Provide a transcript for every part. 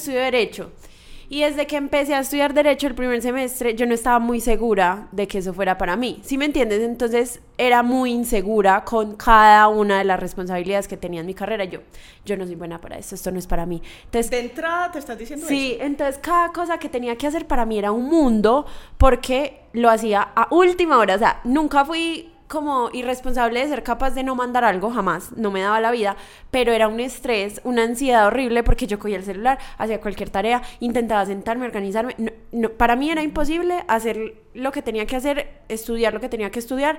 estudio Derecho. Y desde que empecé a estudiar Derecho el primer semestre, yo no estaba muy segura de que eso fuera para mí. ¿Sí me entiendes? Entonces era muy insegura con cada una de las responsabilidades que tenía en mi carrera. Yo, yo no soy buena para esto, esto no es para mí. Entonces, de entrada te estás diciendo sí, entonces cada cosa que tenía que hacer para mí era un mundo porque lo hacía a última hora. O sea, nunca fui como irresponsable de ser capaz de no mandar algo, jamás, no me daba la vida, pero era un estrés, una ansiedad horrible porque yo cogía el celular, hacía cualquier tarea, intentaba sentarme, organizarme. para mí era imposible hacer lo que tenía que hacer, estudiar lo que tenía que estudiar.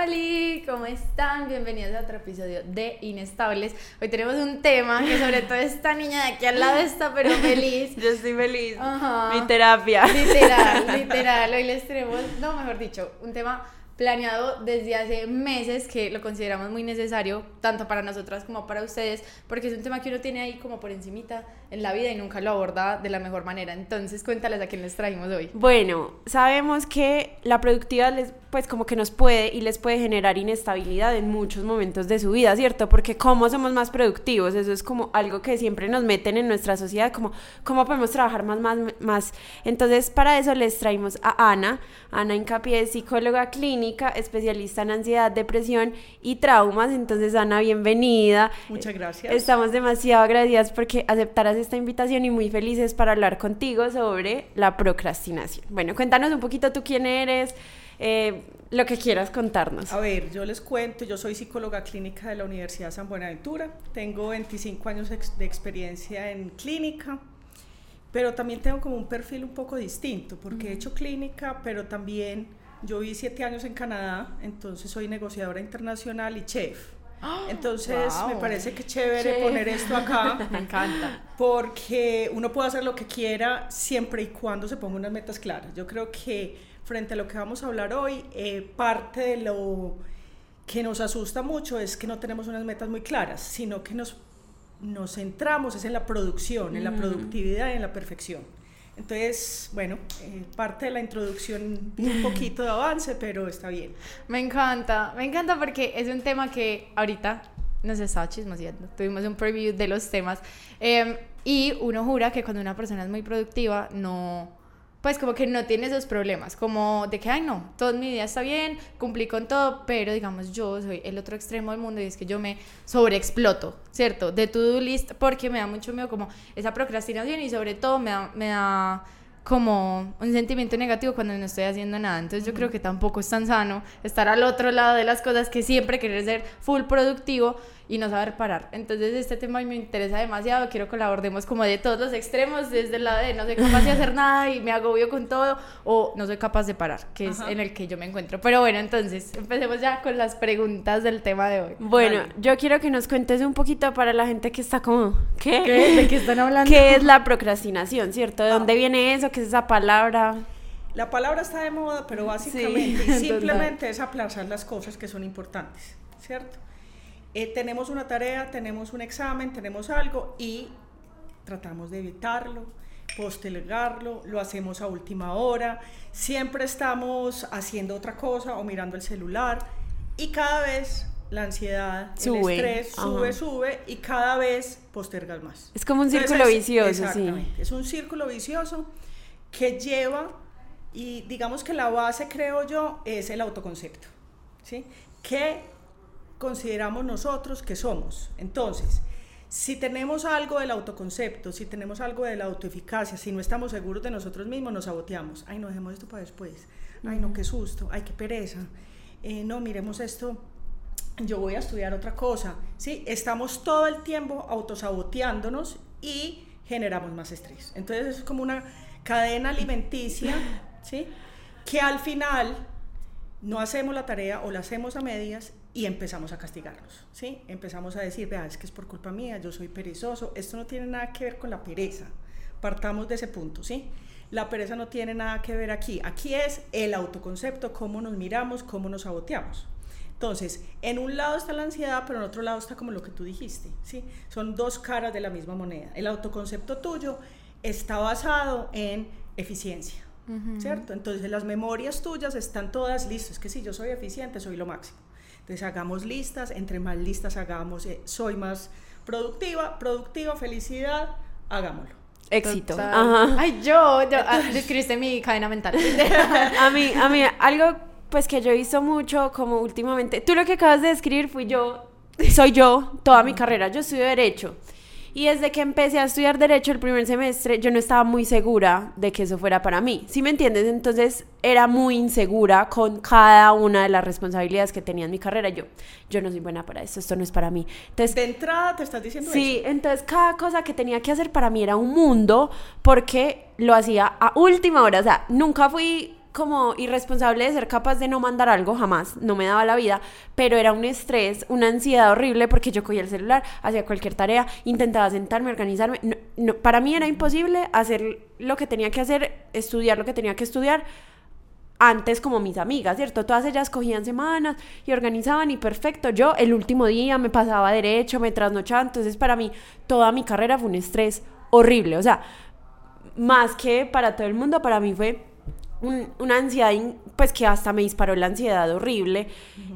Hola, ¿cómo están? Bienvenidos a otro episodio de Inestables. Hoy tenemos un tema que sobre todo esta niña de aquí al lado está pero feliz. Yo estoy feliz. Mi terapia. Literal, literal. Hoy les tenemos, no, mejor dicho, un tema planeado desde hace meses que lo consideramos muy necesario, tanto para nosotras como para ustedes, porque es un tema que uno tiene ahí como por encimita en la vida y nunca lo aborda de la mejor manera. Entonces, cuéntales a quién les trajimos hoy. Bueno, sabemos que la productividad les pues como que nos puede y les puede generar inestabilidad en muchos momentos de su vida, ¿cierto? Porque cómo somos más productivos, eso es como algo que siempre nos meten en nuestra sociedad, como cómo podemos trabajar más, más, más. Entonces, para eso les traemos a Ana, Ana Incapié, psicóloga clínica, especialista en ansiedad, depresión y traumas. Entonces, Ana, bienvenida. Muchas gracias. Estamos demasiado agradecidas porque aceptaras esta invitación y muy felices para hablar contigo sobre la procrastinación. Bueno, cuéntanos un poquito tú quién eres. Eh, lo que quieras contarnos. A ver, yo les cuento, yo soy psicóloga clínica de la Universidad San Buenaventura, tengo 25 años de experiencia en clínica, pero también tengo como un perfil un poco distinto, porque he hecho clínica, pero también yo viví 7 años en Canadá, entonces soy negociadora internacional y chef. Entonces me parece que chévere poner esto acá. me encanta. Porque uno puede hacer lo que quiera siempre y cuando se ponga unas metas claras. Yo creo que frente a lo que vamos a hablar hoy, eh, parte de lo que nos asusta mucho es que no tenemos unas metas muy claras, sino que nos, nos centramos es en la producción, en la productividad y en la perfección. Entonces, bueno, eh, parte de la introducción, un poquito de avance, pero está bien. Me encanta, me encanta porque es un tema que ahorita nos estaba chismoseando. Tuvimos un preview de los temas em, y uno jura que cuando una persona es muy productiva no pues como que no tiene esos problemas, como de que, ay no, todo mi día está bien, cumplí con todo, pero digamos yo soy el otro extremo del mundo y es que yo me sobreexploto, ¿cierto? De to-do list porque me da mucho miedo como esa procrastinación y sobre todo me da, me da como un sentimiento negativo cuando no estoy haciendo nada. Entonces yo creo que tampoco es tan sano estar al otro lado de las cosas que siempre querer ser full productivo y no saber parar. Entonces este tema a mí me interesa demasiado, quiero que lo abordemos como de todos los extremos, desde el lado de no soy capaz de hacer nada y me agobio con todo, o no soy capaz de parar, que es en el que yo me encuentro. Pero bueno, entonces empecemos ya con las preguntas del tema de hoy. Bueno, yo quiero que nos cuentes un poquito para la gente que está como, ¿qué? ¿De qué están hablando? ¿Qué es la procrastinación, cierto? ¿De dónde viene eso? ¿Qué es esa palabra? La palabra está de moda, pero básicamente simplemente es aplazar las cosas que son importantes, ¿cierto? Eh, tenemos una tarea, tenemos un examen, tenemos algo y tratamos de evitarlo, postergarlo, lo hacemos a última hora, siempre estamos haciendo otra cosa o mirando el celular y cada vez la ansiedad, el estrés sube, sube y cada vez postergas más. Es como un círculo vicioso, exactamente, sí. Es un círculo vicioso que lleva y digamos que la base, creo yo, es el autoconcepto, ¿sí? Que consideramos nosotros que somos. Entonces, si tenemos algo del autoconcepto, si tenemos algo de la autoeficacia, si no estamos seguros de nosotros mismos, nos saboteamos. Ay, no, dejemos esto para después. Ay, no, qué susto. Ay, qué pereza. Eh, no, miremos esto. Yo voy a estudiar otra cosa. ¿sí? Estamos todo el tiempo autosaboteándonos y generamos más estrés. Entonces es como una cadena alimenticia, ¿sí? Que al final no hacemos la tarea o la hacemos a medias y empezamos a castigarnos, ¿sí? Empezamos a decir, vea, es que es por culpa mía, yo soy perezoso, esto no tiene nada que ver con la pereza, partamos de ese punto, ¿sí? La pereza no tiene nada que ver aquí, aquí es el autoconcepto, cómo nos miramos, cómo nos saboteamos. Entonces, en un lado está la ansiedad, pero en otro lado está como lo que tú dijiste, ¿sí? Son dos caras de la misma moneda. El autoconcepto tuyo está basado en eficiencia, ¿cierto? Entonces, las memorias tuyas están todas listas, es que si yo soy eficiente, soy lo máximo. Entonces hagamos listas, entre más listas hagamos, eh, soy más productiva, productiva, felicidad, hagámoslo. Éxito. Ajá. Ay, yo, yo ah, describiste mi cadena mental. a mí, a mí, algo pues que yo he visto mucho como últimamente, tú lo que acabas de describir fui yo, soy yo, toda mi carrera, yo estudio Derecho. Y desde que empecé a estudiar Derecho el primer semestre, yo no estaba muy segura de que eso fuera para mí. ¿Sí me entiendes? Entonces era muy insegura con cada una de las responsabilidades que tenía en mi carrera. Yo, yo no soy buena para esto, esto no es para mí. Entonces, De entrada te estás diciendo Sí, eso. entonces cada cosa que tenía que hacer para mí era un mundo porque lo hacía a última hora. O sea, nunca fui como irresponsable de ser capaz de no mandar algo, jamás, no me daba la vida, pero era un estrés, una ansiedad horrible porque yo cogía el celular, hacía cualquier tarea, intentaba sentarme, organizarme. No, no, para mí era imposible hacer lo que tenía que hacer, estudiar lo que tenía que estudiar antes como mis amigas, ¿cierto? Todas ellas cogían semanas y organizaban y perfecto. Yo el último día me pasaba derecho, me trasnochaba, entonces para mí toda mi carrera fue un estrés horrible, o sea, más que para todo el mundo, para mí fue un- una ansiedad, pues que hasta me disparó la ansiedad horrible.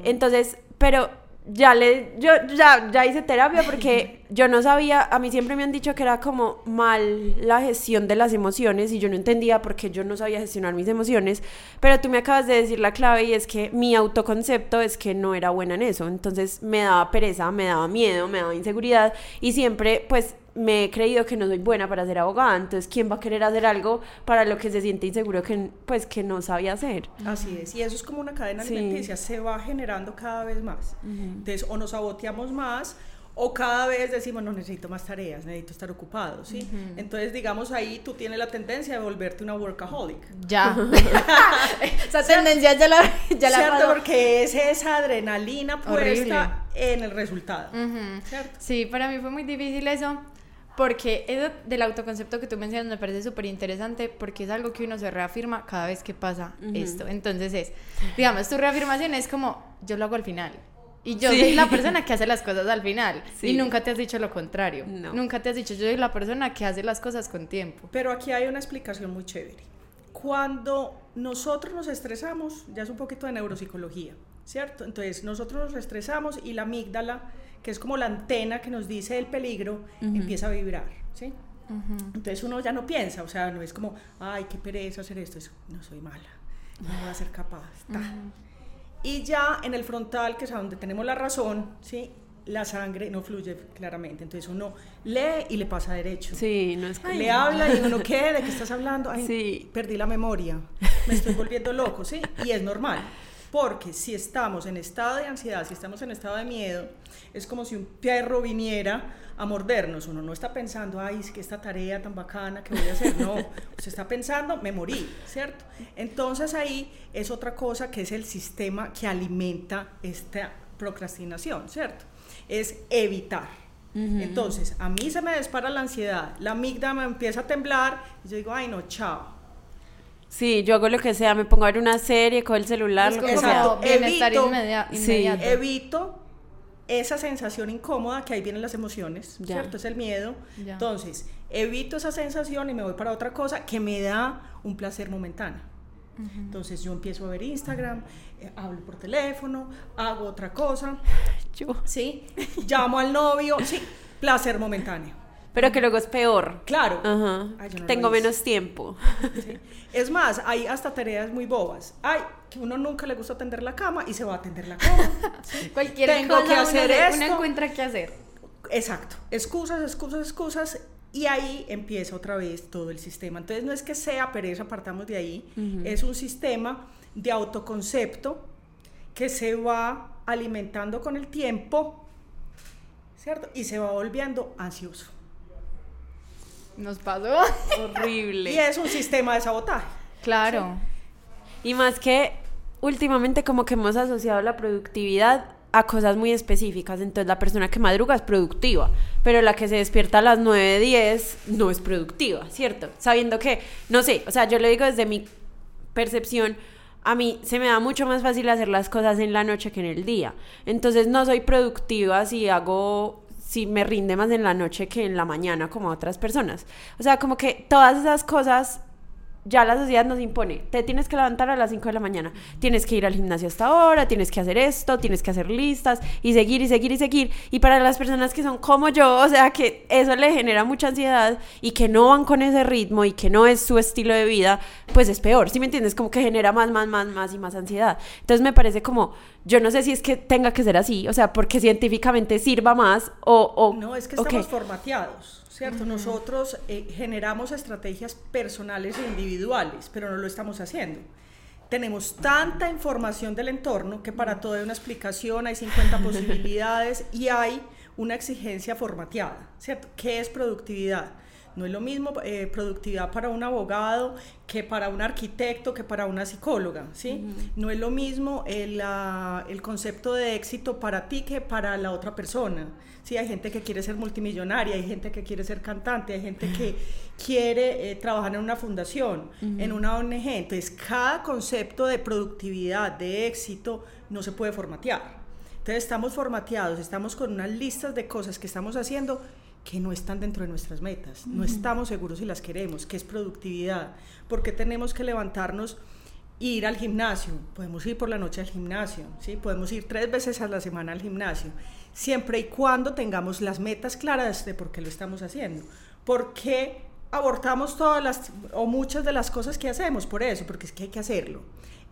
Entonces, pero ya le, yo ya, ya hice terapia porque yo no sabía, a mí siempre me han dicho que era como mal la gestión de las emociones y yo no entendía por qué yo no sabía gestionar mis emociones, pero tú me acabas de decir la clave y es que mi autoconcepto es que no era buena en eso, entonces me daba pereza, me daba miedo, me daba inseguridad y siempre pues me he creído que no soy buena para ser abogada, entonces ¿quién va a querer hacer algo para lo que se siente inseguro que pues que no sabía hacer? Así es, y eso es como una cadena Sí. alimenticia, se va generando cada vez más. Entonces, o nos saboteamos más, o cada vez decimos, no necesito más tareas, necesito estar ocupado, ¿sí? Entonces, digamos, ahí tú tienes la tendencia de volverte una workaholic. ya. Esa tendencia ya la, ya la ¿Cierto? Porque es esa adrenalina puesta Horrible. en el resultado. Ujú. ¿Cierto? Sí, para mí fue muy difícil eso, porque eso del autoconcepto que tú mencionas me parece súper interesante, porque es algo que uno se reafirma cada vez que pasa esto. Entonces es, digamos, tu reafirmación es como, yo lo hago al final. Y yo Sí. soy la persona que hace las cosas al final. Sí. Y nunca te has dicho lo contrario. No. Nunca te has dicho, yo soy la persona que hace las cosas con tiempo. Pero aquí hay una explicación muy chévere. Cuando nosotros nos estresamos, ya es un poquito de neuropsicología, ¿cierto? Entonces nosotros nos estresamos y la amígdala, que es como la antena que nos dice el peligro, empieza a vibrar, ¿sí? Entonces uno ya no piensa, o sea, no es como, ay, qué pereza hacer esto, es, no soy mala, no voy a ser capaz. ta. Y ya en el frontal, que es a donde tenemos la razón, ¿sí? La sangre no fluye claramente, entonces uno lee y le pasa derecho. Sí, no es Le habla y uno, ¿qué? ¿De qué estás hablando? Ay, Sí. perdí la memoria, me estoy volviendo loco, ¿sí? Y es normal, porque si estamos en estado de ansiedad, si estamos en estado de miedo, es como si un perro viniera a mordernos. Uno no está pensando, ay, es que esta tarea tan bacana que voy a hacer, no. Usted está pensando, me morí, ¿cierto? Entonces ahí es otra cosa que es el sistema que alimenta esta procrastinación, ¿cierto? Es evitar. Entonces, a mí se me dispara la ansiedad, la amígdala me empieza a temblar y yo digo, ay, no, chao. Sí, yo hago lo que sea, me pongo a ver una serie, con el celular, Es lo que sea. Exacto. bienestar Evito- Sí. Evito esa sensación incómoda que ahí vienen las emociones, Ya. ¿cierto? Es el miedo. Ya. Entonces, evito esa sensación y me voy para otra cosa que me da un placer momentáneo. Entonces yo empiezo a ver Instagram, eh, hablo por teléfono, hago otra cosa, Yo- ¿sí? Llamo al novio, sí, placer momentáneo. Pero que luego es peor. Claro. Ajá. Ay, no Tengo menos tiempo. Sí. Es más, hay hasta tareas muy bobas. Ay, que uno nunca le gusta tender la cama y se va a tender la cama. Cualquier Tengo cosa que hacer uno, esto. uno encuentra qué hacer. Exacto. Excusas, excusas, excusas. Y ahí empieza otra vez todo el sistema. Entonces no es que sea pereza, partamos de ahí. Es un sistema de autoconcepto que se va alimentando con el tiempo, ¿cierto? Y se va volviendo ansioso. Nos pasó. Horrible. Y es un sistema de sabotaje. Claro. Y más que últimamente como que hemos asociado la productividad a cosas muy específicas. Entonces la persona que madruga es productiva, pero la que se despierta a las 9, 10 no es productiva, ¿cierto? Sabiendo que, no sé, o sea, yo lo digo desde mi percepción, a mí se me da mucho más fácil hacer las cosas en la noche que en el día. Entonces no soy productiva si hago, si me rinde más en la noche que en la mañana como otras personas. O sea, como que todas esas cosas ya la sociedad nos impone, te tienes que levantar a las 5 de la mañana, tienes que ir al gimnasio hasta ahora, tienes que hacer esto, tienes que hacer listas y seguir y seguir y seguir. Y para las personas que son como yo, o sea, que eso le genera mucha ansiedad y que no van con ese ritmo y que no es su estilo de vida, pues es peor, ¿sí me entiendes? Como que genera más, más, más, más y más ansiedad. Entonces me parece como, yo no sé si es que tenga que ser así, o sea, porque científicamente sirva más o... o no, es que estamos formateados. ¿cierto? Nosotros eh, generamos estrategias personales e individuales, pero no lo estamos haciendo. Tenemos tanta información del entorno que para todo hay una explicación, hay 50 posibilidades y hay una exigencia formateada, ¿cierto? ¿Qué es productividad? No es lo mismo eh, productividad para un abogado que para un arquitecto, que para una psicóloga, ¿sí? No es lo mismo el, el, concepto de éxito para ti que para la otra persona. Sí, hay gente que quiere ser multimillonaria, hay gente que quiere ser cantante, hay gente que quiere eh, trabajar en una fundación, en una ONG. Entonces, cada concepto de productividad, de éxito, no se puede formatear. Entonces, estamos formateados, estamos con unas listas de cosas que estamos haciendo que no están dentro de nuestras metas, no estamos seguros si las queremos, que es productividad, porque tenemos que levantarnos e ir al gimnasio, podemos ir por la noche al gimnasio, ¿sí? podemos ir tres veces a la semana al gimnasio, siempre y cuando tengamos las metas claras de por qué lo estamos haciendo, por qué abortamos todas las o muchas de las cosas que hacemos, por eso, porque es que hay que hacerlo,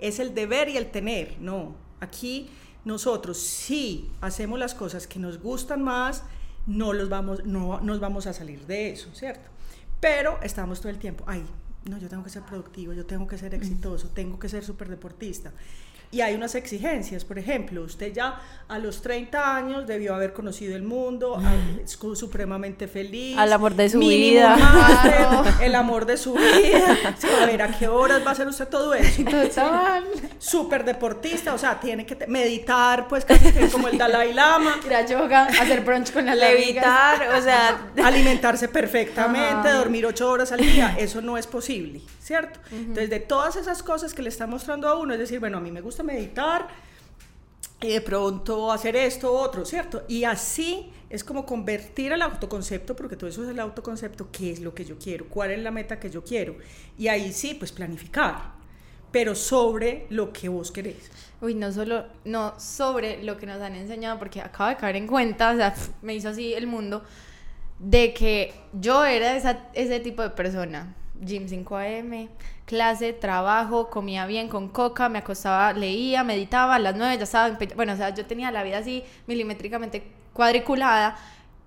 es el deber y el tener, no, aquí nosotros sí hacemos las cosas que nos gustan más, no, los vamos, no nos vamos a salir de eso, ¿cierto? Pero estamos todo el tiempo, ay, no, yo tengo que ser productivo, yo tengo que ser exitoso, tengo que ser súper deportista y hay unas exigencias. Por ejemplo, usted ya a los 30 años debió haber conocido el mundo, es supremamente feliz. Al amor de su vida. el amor de su vida. a ver, ¿a qué horas va a hacer usted todo eso? Súper deportista, o sea, tiene que meditar, pues casi como el Dalai Lama. Ir a yoga, hacer brunch con la Levitar, o sea. Alimentarse perfectamente, dormir ocho horas al día. Eso no es posible, ¿cierto? Entonces, de todas esas cosas que le está mostrando a uno, es decir, bueno, a mí me gusta meditar y de pronto hacer esto, otro, ¿cierto? Y así es como convertir el autoconcepto, porque todo eso es el autoconcepto, qué es lo que yo quiero, cuál es la meta que yo quiero. Y ahí sí, pues planificar, pero sobre lo que vos querés. Uy, no solo, no sobre lo que nos han enseñado, porque acabo de caer en cuenta, o sea, me hizo así el mundo, de que yo era esa, ese tipo de persona gym 5 AM, clase, trabajo, comía bien con coca, me acostaba, leía, meditaba, a las 9 ya estaba, bueno, o sea, yo tenía la vida así milimétricamente cuadriculada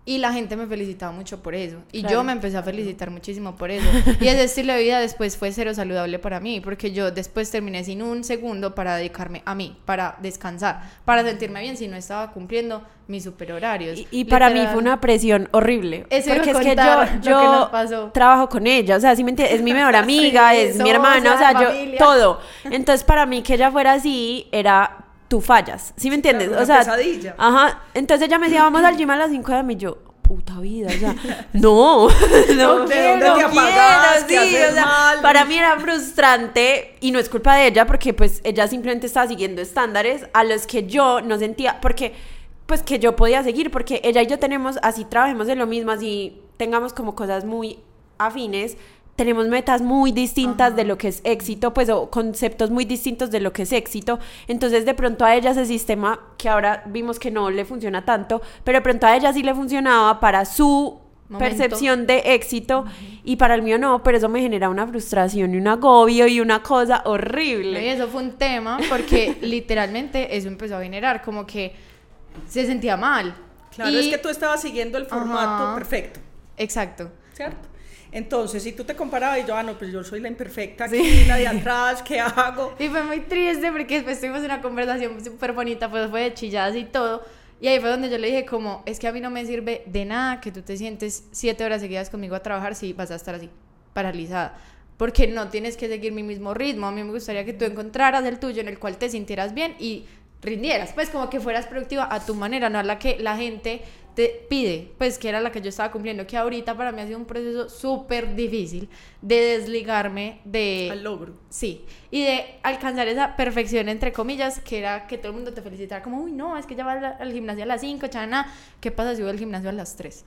y la gente me felicitaba mucho por eso. Y yo me empecé a felicitar muchísimo por eso. Y ese estilo de vida después fue cero saludable para mí, porque yo después terminé sin un segundo para dedicarme a mí, para descansar, para sentirme bien si no estaba cumpliendo mis superhorarios. Y, y para mí fue una presión horrible. porque es que yo, yo trabajo con ella, o sea, si me entiendes, es mi mejor amiga, es mi hermana, o sea, yo todo. Entonces, para mí que ella fuera así era tú fallas, ¿sí me entiendes? o sea, pesadilla. ajá, entonces ella me decía, vamos al gym a las 5 de la y yo, puta vida, o sea, no, no, no quiero, te apagas, sí, o sea, para mí era frustrante y no es culpa de ella porque pues ella simplemente estaba siguiendo estándares a los que yo no sentía, porque pues que yo podía seguir, porque ella y yo tenemos, así trabajemos en lo mismo, así tengamos como cosas muy afines, tenemos metas muy distintas de lo que es éxito, pues o conceptos muy distintos de lo que es éxito. Entonces, de pronto a ella ese sistema que ahora vimos que no le funciona tanto, pero de pronto a ella sí le funcionaba para su percepción de éxito y para el mío no, pero eso me genera una frustración y un agobio y una cosa horrible. Y eso fue un tema porque literalmente eso empezó a generar como que se sentía mal. Claro, es que tú estabas siguiendo el formato perfecto. Exacto. ¿Cierto? Entonces, si tú te comparabas y yo, ah, no, pues yo soy la imperfecta aquí, la de atrás, ¿qué hago? Y fue muy triste porque después tuvimos una conversación súper bonita, pues fue de chilladas y todo. Y ahí fue donde yo le dije como, es que a mí no me sirve de nada que tú te sientes siete horas seguidas conmigo a trabajar si vas a estar así, paralizada. Porque no tienes que seguir mi mismo ritmo. A mí me gustaría que tú encontraras el tuyo en el cual te sintieras bien y rindieras, pues como que fueras productiva a tu manera, no a la que la gente te pide, pues que era la que yo estaba cumpliendo, que ahorita para mí ha sido un proceso súper difícil de desligarme de... Al logro. Sí, y de alcanzar esa perfección, entre comillas, que era que todo el mundo te felicitara como, uy, no, es que ya va al, al gimnasio a las 5, chana, ¿qué pasa si voy al gimnasio a las 3?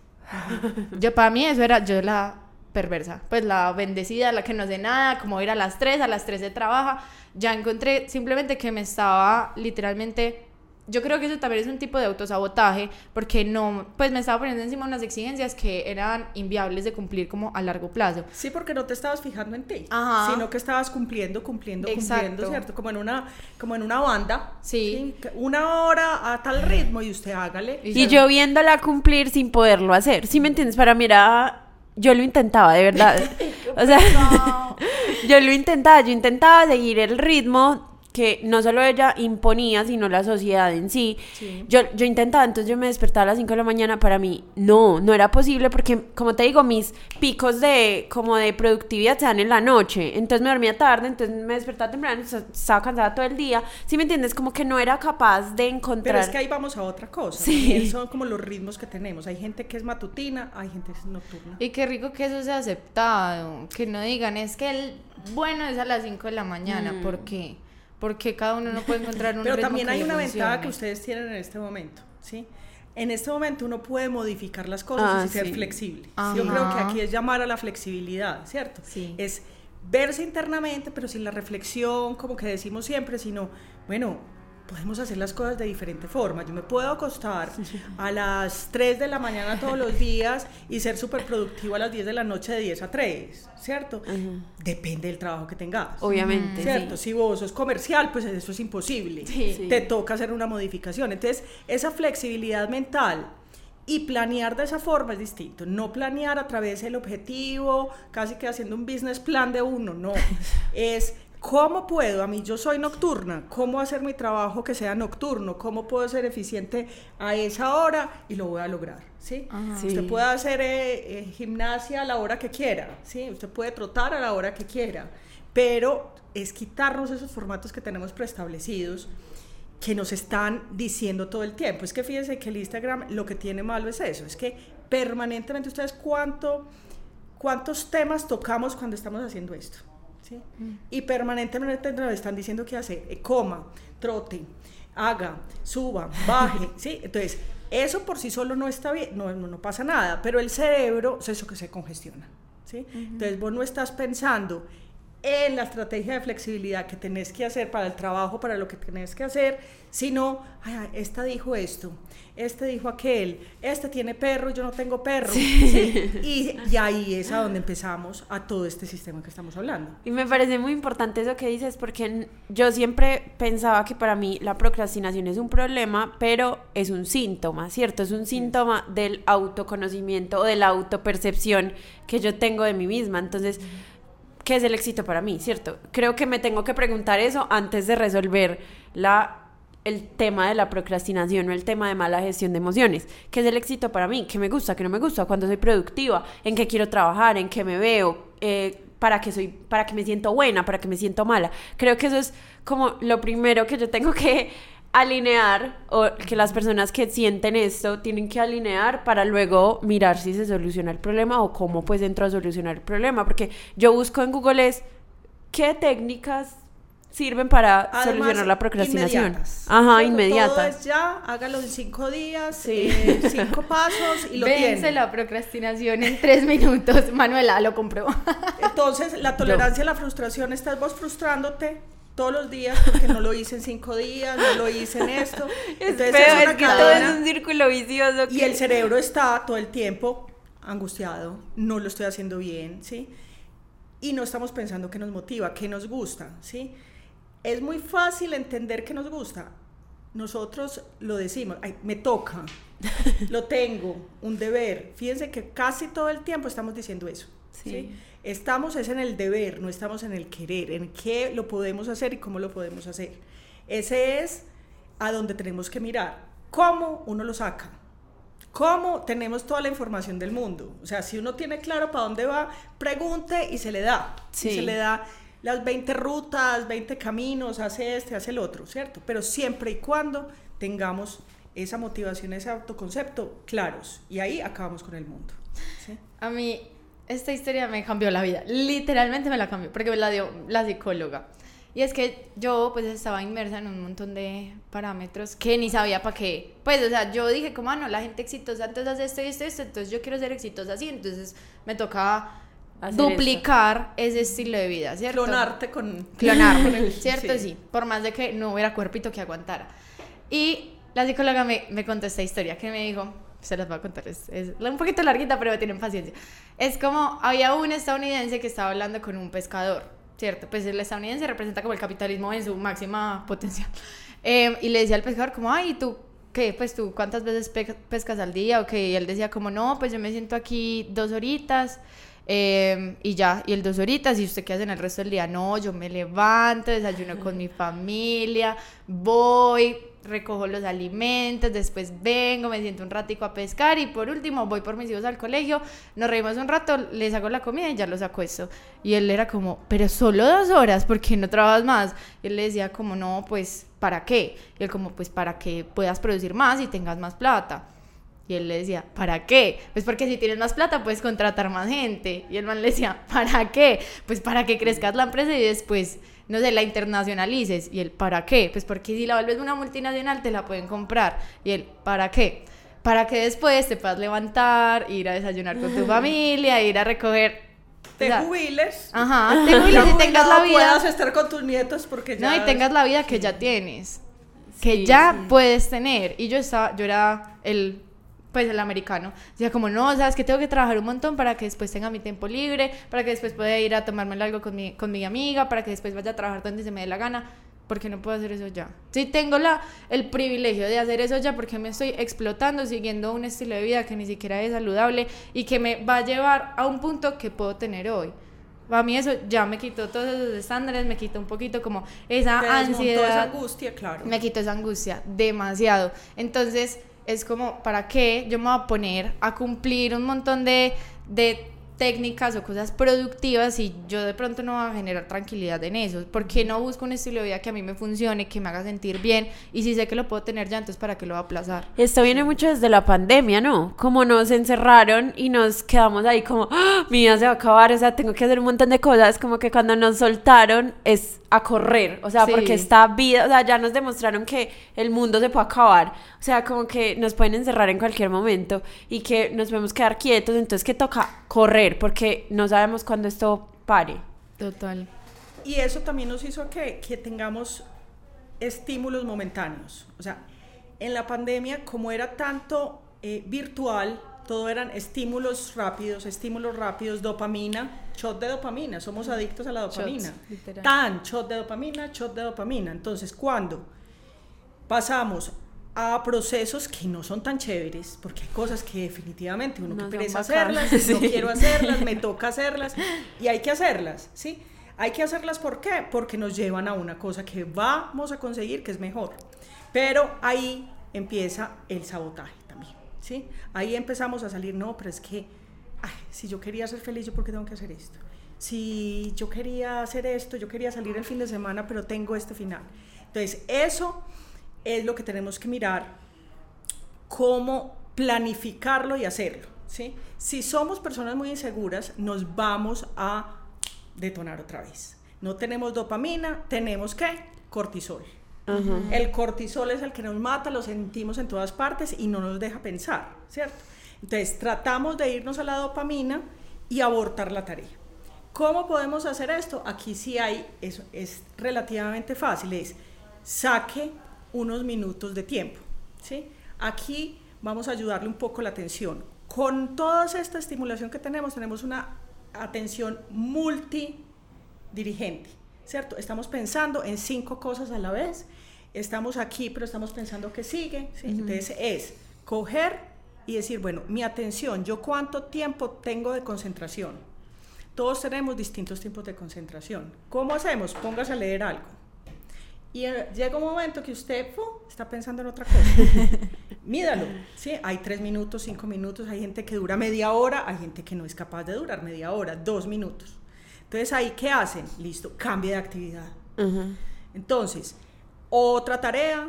yo, para mí eso era, yo la perversa, pues la bendecida, la que no hace nada, como ir a las 3, a las 3 se trabaja, ya encontré simplemente que me estaba literalmente yo creo que eso también es un tipo de autosabotaje porque no, pues me estaba poniendo encima unas exigencias que eran inviables de cumplir como a largo plazo. Sí, porque no te estabas fijando en ti, Ajá. sino que estabas cumpliendo, cumpliendo, Exacto. cumpliendo, ¿cierto? Como en una, como en una banda. Sí. Que Una hora a tal ritmo y usted hágale. Y Y yo viéndola cumplir sin poderlo hacer. ¿Sí me entiendes? Para mí era... Yo lo intentaba, de verdad. O sea, yo lo intentaba, yo intentaba seguir el ritmo que no solo ella imponía, sino la sociedad en sí. Sí. Yo, yo intentaba, entonces yo me despertaba a las 5 de la mañana, para mí no, no era posible porque, como te digo, mis picos de, como de productividad se dan en la noche, entonces me dormía tarde, entonces me despertaba temprano, estaba cansada todo el día, ¿sí me entiendes? Como que no era capaz de encontrar... Pero es que ahí vamos a otra cosa. Sí. Son como los ritmos que tenemos. Hay gente que es matutina, hay gente que es nocturna. Y qué rico que eso sea aceptado, que no digan, es que el bueno es a las 5 de la mañana, ¿por qué? Porque cada uno no puede encontrar un Pero ritmo también que hay le una ventaja que ustedes tienen en este momento, ¿sí? En este momento uno puede modificar las cosas Ah, y ser sí. flexible. Ajá. Yo creo que aquí es llamar a la flexibilidad, ¿cierto? Sí. Es verse internamente, pero sin la reflexión, como que decimos siempre, sino, bueno, podemos hacer las cosas de diferente forma. Yo me puedo acostar a las 3 de la mañana todos los días y ser súper productivo a las 10 de la noche de 10 a 3, ¿cierto? Depende del trabajo que tengas. Obviamente, ¿Cierto? sí. Si vos sos comercial, pues eso es imposible. Sí. Te toca hacer una modificación. Entonces, esa flexibilidad mental y planear de esa forma es distinto. No planear a través del objetivo, casi que haciendo un business plan de uno, no. es cómo puedo, a mí yo soy nocturna, cómo hacer mi trabajo que sea nocturno, cómo puedo ser eficiente a esa hora y lo voy a lograr. ¿sí? Sí. Usted puede hacer eh, eh, gimnasia a la hora que quiera, ¿sí? usted puede trotar a la hora que quiera, pero es quitarnos esos formatos que tenemos preestablecidos que nos están diciendo todo el tiempo. Es que fíjense que el Instagram lo que tiene malo es eso, es que permanentemente ustedes cuánto, cuántos temas tocamos cuando estamos haciendo esto. ¿Sí? Y permanentemente nos están diciendo qué hacer, eh, coma, trote, haga, suba, baje, ¿sí? Entonces, eso por sí solo no está bien, no, no, no pasa nada, pero el cerebro es eso que se congestiona, ¿sí? Entonces, vos no estás pensando en la estrategia de flexibilidad que tenés que hacer para el trabajo, para lo que tenés que hacer, sino, ay, esta dijo esto, este dijo aquel, este tiene perro, yo no tengo perro. ¿sí? Y, y ahí es a donde empezamos a todo este sistema que estamos hablando. Y me parece muy importante eso que dices porque yo siempre pensaba que para mí la procrastinación es un problema, pero es un síntoma, ¿cierto? Es un síntoma del autoconocimiento o de la autopercepción que yo tengo de mí misma. Entonces, ¿qué es el éxito para mí, cierto? Creo que me tengo que preguntar eso antes de resolver la el tema de la procrastinación o el tema de mala gestión de emociones. ¿Qué es el éxito para mí? ¿Qué me gusta? ¿Qué no me gusta? ¿Cuándo soy productiva? ¿En qué quiero trabajar? ¿En qué me veo? Eh, para que soy, para que me siento buena, para que me siento mala. Creo que eso es como lo primero que yo tengo que alinear o que las personas que sienten esto tienen que alinear para luego mirar si se soluciona el problema o cómo pues entro a solucionar el problema, porque yo busco en Google es qué técnicas sirven para Además, solucionar la procrastinación. inmediatas. Ajá, Todo inmediatas. es ya, hágalo en cinco días, Sí. eh, cinco pasos y lo Vence tiene. la procrastinación en tres minutos. Manuela lo compró. Entonces, la tolerancia a la frustración, estás vos frustrándote todos los días porque no lo hice en cinco días, no lo hice en esto. Es Entonces, feo, es es, una que todo es un círculo vicioso. Y que- el cerebro está todo el tiempo angustiado, no lo estoy haciendo bien, ¿sí? Y no estamos pensando qué nos motiva, qué nos gusta, ¿sí? Es muy fácil entender qué nos gusta. Nosotros lo decimos, "Ay, me toca, lo tengo, un deber. Fíjense que casi todo el tiempo estamos diciendo eso. Sí. ¿sí? Estamos es en el deber, no estamos en el querer, en qué lo podemos hacer y cómo lo podemos hacer. Ese es a donde tenemos que mirar. ¿Cómo uno lo saca? ¿Cómo tenemos toda la información del mundo? O sea, si uno tiene claro para dónde va, pregunte y se le da. Sí. Y se le da las 20 rutas, 20 caminos, hace este, hace el otro, ¿cierto? Pero siempre y cuando tengamos esa motivación, ese autoconcepto claros. Y ahí acabamos con el mundo. ¿sí? A mí esta historia me cambió la vida, literalmente me la cambió, porque me la dio la psicóloga. Y es que yo pues estaba inmersa en un montón de parámetros que ni sabía para qué. Pues, o sea, yo dije como, ah, no, la gente exitosa entonces hace esto y esto y esto, entonces yo quiero ser exitosa así, entonces me tocaba Hacer duplicar ese estilo de vida, ¿cierto? Clonarte con... Clonarme, ¿cierto? Sí. Sí. por más de que no hubiera cuerpito que aguantara. Y la psicóloga me, me contó esta historia que me dijo, se las voy a contar, es, es un poquito larguita, pero tienen paciencia. Es como, había un estadounidense que estaba hablando con un pescador, ¿cierto? Pues el estadounidense representa como el capitalismo en su máxima potencia. Eh, y le decía al pescador como, ay, ¿y tú qué? Pues tú, ¿cuántas veces pe- pescas al día? O que y él decía como, no, pues yo me siento aquí dos horitas. eh, y ya, y el dos horitas, y usted qué hace en el resto del día, no, yo me levanto, desayuno con mi familia, voy, recojo los alimentos, después vengo, me siento un ratico a pescar y por último voy por mis hijos al colegio, nos reímos un rato, les hago la comida y ya los acuesto. Y él era como, pero solo dos horas, ¿por qué no trabajas más? Y él le decía como, no, pues, ¿para qué? Y él como, pues, para que puedas producir más y tengas más plata. Y él le decía, ¿para qué? Pues porque si tienes más plata puedes contratar más gente. Y el man le decía, ¿para qué? Pues para que crezcas la empresa y después, no sé, la internacionalices. Y él, ¿para qué? Pues porque si la vuelves una multinacional te la pueden comprar. Y él, ¿para qué? Para que después te puedas levantar, ir a desayunar con tu familia, ir a recoger... Te o sea, jubiles. Ajá, te jubiles y tengas la vida... puedas estar con tus nietos porque ya... No, y tengas la vida que ya tienes. Que ya sí. puedes tener. Y yo estaba, yo era el, pues el americano. Decía como, no, sabes que tengo que trabajar un montón para que después tenga mi tiempo libre, para que después pueda ir a tomarme algo con mi, con mi amiga, para que después vaya a trabajar donde se me dé la gana. porque no puedo hacer eso ya? Si tengo la, el privilegio de hacer eso ya, porque me estoy explotando siguiendo un estilo de vida que ni siquiera es saludable y que me va a llevar a un punto que puedo tener hoy? A mí eso ya me quitó todos esos estándares, me quitó un poquito como esa Te desmontó esa ansiedad. angustia, claro. Me quitó esa angustia demasiado. Entonces, es como, ¿para qué yo me voy a poner a cumplir un montón de, de técnicas o cosas productivas y yo de pronto no voy a generar tranquilidad en eso? ¿Por qué no busco un estilo de vida que a mí me funcione, que me haga sentir bien? Y si sé que lo puedo tener ya, entonces ¿para qué lo voy a aplazar? Esto viene mucho desde la pandemia, ¿no? Como nos encerraron y nos quedamos ahí como, ¡Ah! mi vida se va a acabar, o sea, tengo que hacer un montón de cosas, como que cuando nos soltaron es a correr, o sea, Sí. porque esta vida, o sea, ya nos demostraron que el mundo se puede acabar, o sea, como que nos pueden encerrar en cualquier momento y que nos podemos quedar quietos, entonces que toca correr, porque no sabemos cuándo esto pare. Total. Y eso también nos hizo que, que tengamos estímulos momentáneos. O sea, en la pandemia, como era tanto eh, virtual, todo eran estímulos rápidos, estímulos rápidos, dopamina, shot de dopamina, somos adictos a la dopamina. literal. Tan, shot de dopamina, shot de dopamina. Entonces, cuando pasamos a procesos que no son tan chéveres, porque hay cosas que definitivamente uno No que pereza hacerlas, no quiero hacerlas, me toca hacerlas y hay que hacerlas, ¿sí? Hay que hacerlas ¿por qué? Porque nos llevan a una cosa que vamos a conseguir que es mejor. Pero ahí empieza el sabotaje también, ¿sí? Ahí empezamos a salir, no, pero es que si yo quería ser feliz, ¿yo por qué tengo que hacer esto? Si yo quería hacer esto, yo quería salir el fin de semana, pero tengo este final. Entonces, eso es lo que tenemos que mirar, cómo planificarlo y hacerlo. ¿sí? Si somos personas muy inseguras, nos vamos a detonar otra vez. No tenemos dopamina, tenemos qué? Cortisol. El cortisol es el que nos mata, lo sentimos en todas partes y no nos deja pensar, ¿cierto? Entonces tratamos de irnos a la dopamina y abortar la tarea. ¿Cómo podemos hacer esto? Aquí sí hay, eso es relativamente fácil, es saque unos minutos de tiempo, ¿sí? Aquí vamos a ayudarle un poco la atención. Con toda esta estimulación que tenemos, tenemos una atención multidirigente, ¿cierto? Estamos pensando en cinco cosas a la vez, estamos aquí, pero estamos pensando que sigue, ¿sí? Entonces es coger y decir, bueno, mi atención, ¿yo cuánto tiempo tengo de concentración? Todos tenemos distintos tiempos de concentración. ¿Cómo hacemos? Póngase a leer algo. Y eh, llega un momento que usted está pensando en otra cosa. Mídalo. ¿sí? Hay tres minutos, cinco minutos, hay gente que dura media hora, hay gente que no es capaz de durar media hora, dos minutos. Entonces ahí, ¿qué hacen? Listo, cambie de actividad. Entonces, otra tarea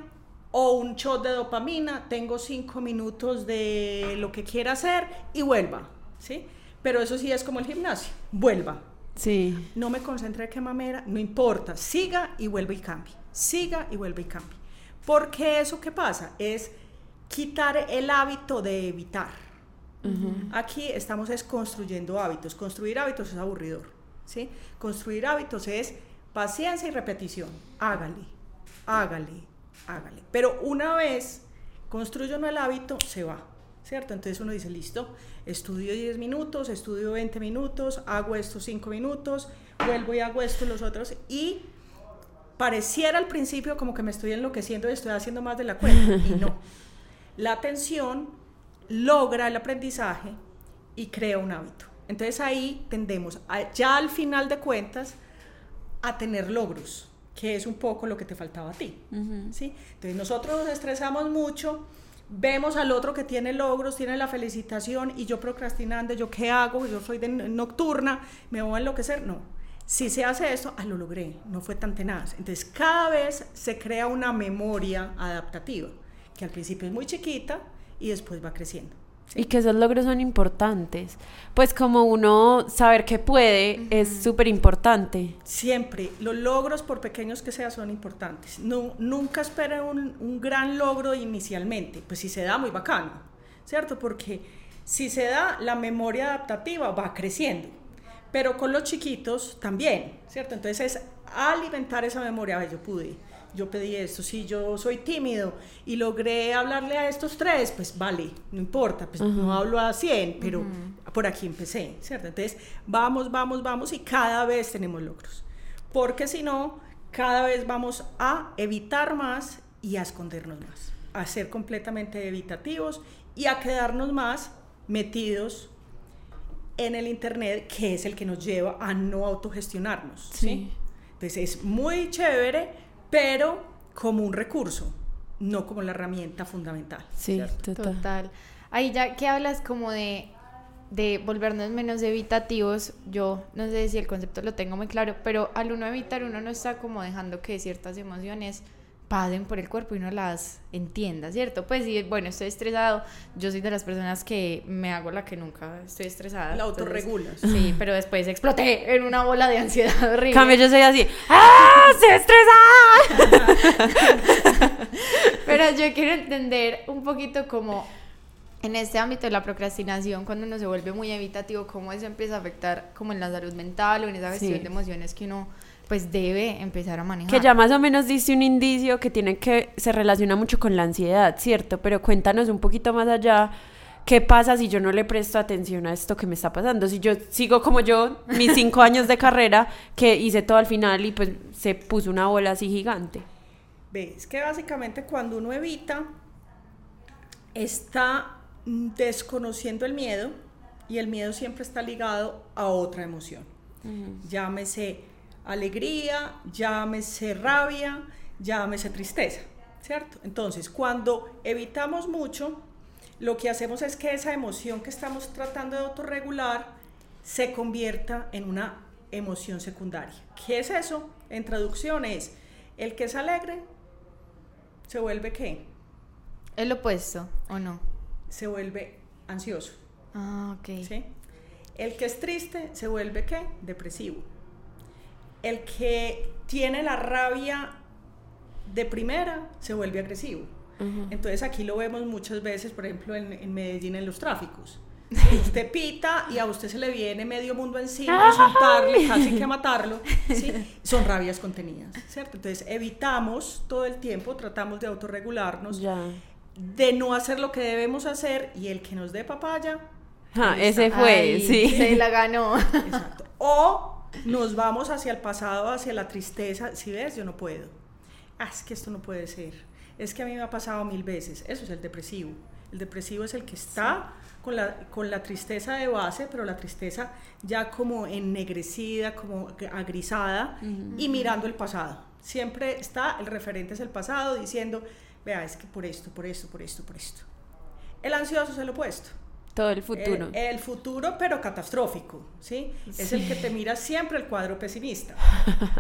o un shot de dopamina, tengo cinco minutos de lo que quiera hacer y vuelva, ¿sí? Pero eso sí es como el gimnasio, vuelva. Sí. No me concentré que mamera, no importa, siga y vuelva y cambie, siga y vuelva y cambie. Porque eso que pasa es quitar el hábito de evitar. Aquí estamos es construyendo hábitos. Construir hábitos es aburridor, ¿sí? Construir hábitos es paciencia y repetición. Hágale, hágale, hágale. Pero una vez construyo no el hábito, se va, ¿cierto? Entonces uno dice, listo, estudio 10 minutos, estudio 20 minutos, hago estos 5 minutos, vuelvo y hago esto los otros y pareciera al principio como que me estoy enloqueciendo y estoy haciendo más de la cuenta y no. La atención logra el aprendizaje y crea un hábito. Entonces ahí tendemos a- ya al final de cuentas a tener logros, que es un poco lo que te faltaba a ti. ¿sí? Entonces nosotros nos estresamos mucho, vemos al otro que tiene logros, tiene la felicitación y yo procrastinando, yo qué hago, yo soy de nocturna, me voy a enloquecer. No, si se hace esto, ah, lo logré, no fue tan tenaz. Entonces cada vez se crea una memoria adaptativa, que al principio es muy chiquita y después va creciendo. Y que esos logros son importantes. Pues como uno saber que puede es súper importante. Siempre, los logros, por pequeños que sean, son importantes. No, nunca esperen un, un gran logro inicialmente. Pues si se da, muy bacano, ¿cierto? Porque si se da, la memoria adaptativa va creciendo. Pero con los chiquitos también, ¿cierto? Entonces es alimentar esa memoria. "Ay, yo pude, yo pedí esto, si yo soy tímido y logré hablarle a estos tres, pues vale, no importa, pues no hablo a 100, pero por aquí empecé, ¿cierto? Entonces vamos, vamos, vamos y cada vez tenemos logros. Porque si no, cada vez vamos a evitar más y a escondernos más, a ser completamente evitativos y a quedarnos más metidos en el Internet, que es el que nos lleva a no autogestionarnos. ¿sí? Sí. Entonces es muy chévere, pero como un recurso, no como la herramienta fundamental. Sí, ¿cierto? total. Total. Ahí ya que hablas como de, de volvernos menos evitativos, yo no sé si el concepto lo tengo muy claro, pero al uno evitar uno no está como dejando que ciertas emociones pasen por el cuerpo y uno las entienda, ¿cierto? Pues sí, bueno, estoy estresado, yo soy de las personas que me hago la que nunca estoy estresada. La entonces- autorregulas. Sí, pero después exploté en una bola de ansiedad horrible. Cambio, yo soy así. ¡Ah! ¡Estoy estresada! Pero yo quiero entender un poquito como en este ámbito de la procrastinación, cuando uno se vuelve muy evitativo, cómo eso empieza a afectar como en la salud mental o en esa gestión Sí. de emociones que uno pues debe empezar a manejar. Que ya más o menos diste un indicio que tiene que se relaciona mucho con la ansiedad, ¿cierto? Pero cuéntanos un poquito más allá. ¿Qué pasa si yo no le presto atención a esto que me está pasando? Si yo sigo como yo, mis cinco años de carrera, que hice todo al final y pues se puso una bola así gigante. Ves que básicamente cuando uno evita, está desconociendo el miedo y el miedo siempre está ligado a otra emoción. Llámese alegría, llámese rabia, llámese tristeza, ¿cierto? Entonces, cuando evitamos mucho, lo que hacemos es que esa emoción que estamos tratando de autorregular se convierta en una emoción secundaria. ¿Qué es eso? En traducción es, el que es alegre se vuelve qué? ¿Es lo opuesto o no? Se vuelve ansioso, Ah, ok. ¿sí? El que es triste se vuelve qué? Depresivo. El que tiene la rabia de primera se vuelve agresivo. Entonces aquí lo vemos muchas veces, por ejemplo, en, en Medellín en los tráficos. Usted pita y a usted se le viene medio mundo encima, a insultarle, casi que a matarlo. ¿sí? Son rabias contenidas, ¿cierto? Entonces evitamos todo el tiempo, tratamos de autorregularnos, Ya. de no hacer lo que debemos hacer y el que nos dé papaya. Ah, ese fue, Ay, sí. Se la ganó. Exacto. O nos vamos hacia el pasado, hacia la tristeza. Si ves, yo no puedo. Ah, es que esto no puede ser. Es que a mí me ha pasado mil veces. Eso es el depresivo. El depresivo es el que está con, la, con la tristeza de base, pero la tristeza ya como ennegrecida, como agrisada y mirando el pasado. Siempre está, el referente es el pasado, diciendo, vea, es que por esto, por esto, por esto, por esto. El ansioso es el opuesto. Todo el futuro. El, el futuro, pero catastrófico, ¿sí? Es el que te mira siempre el cuadro pesimista.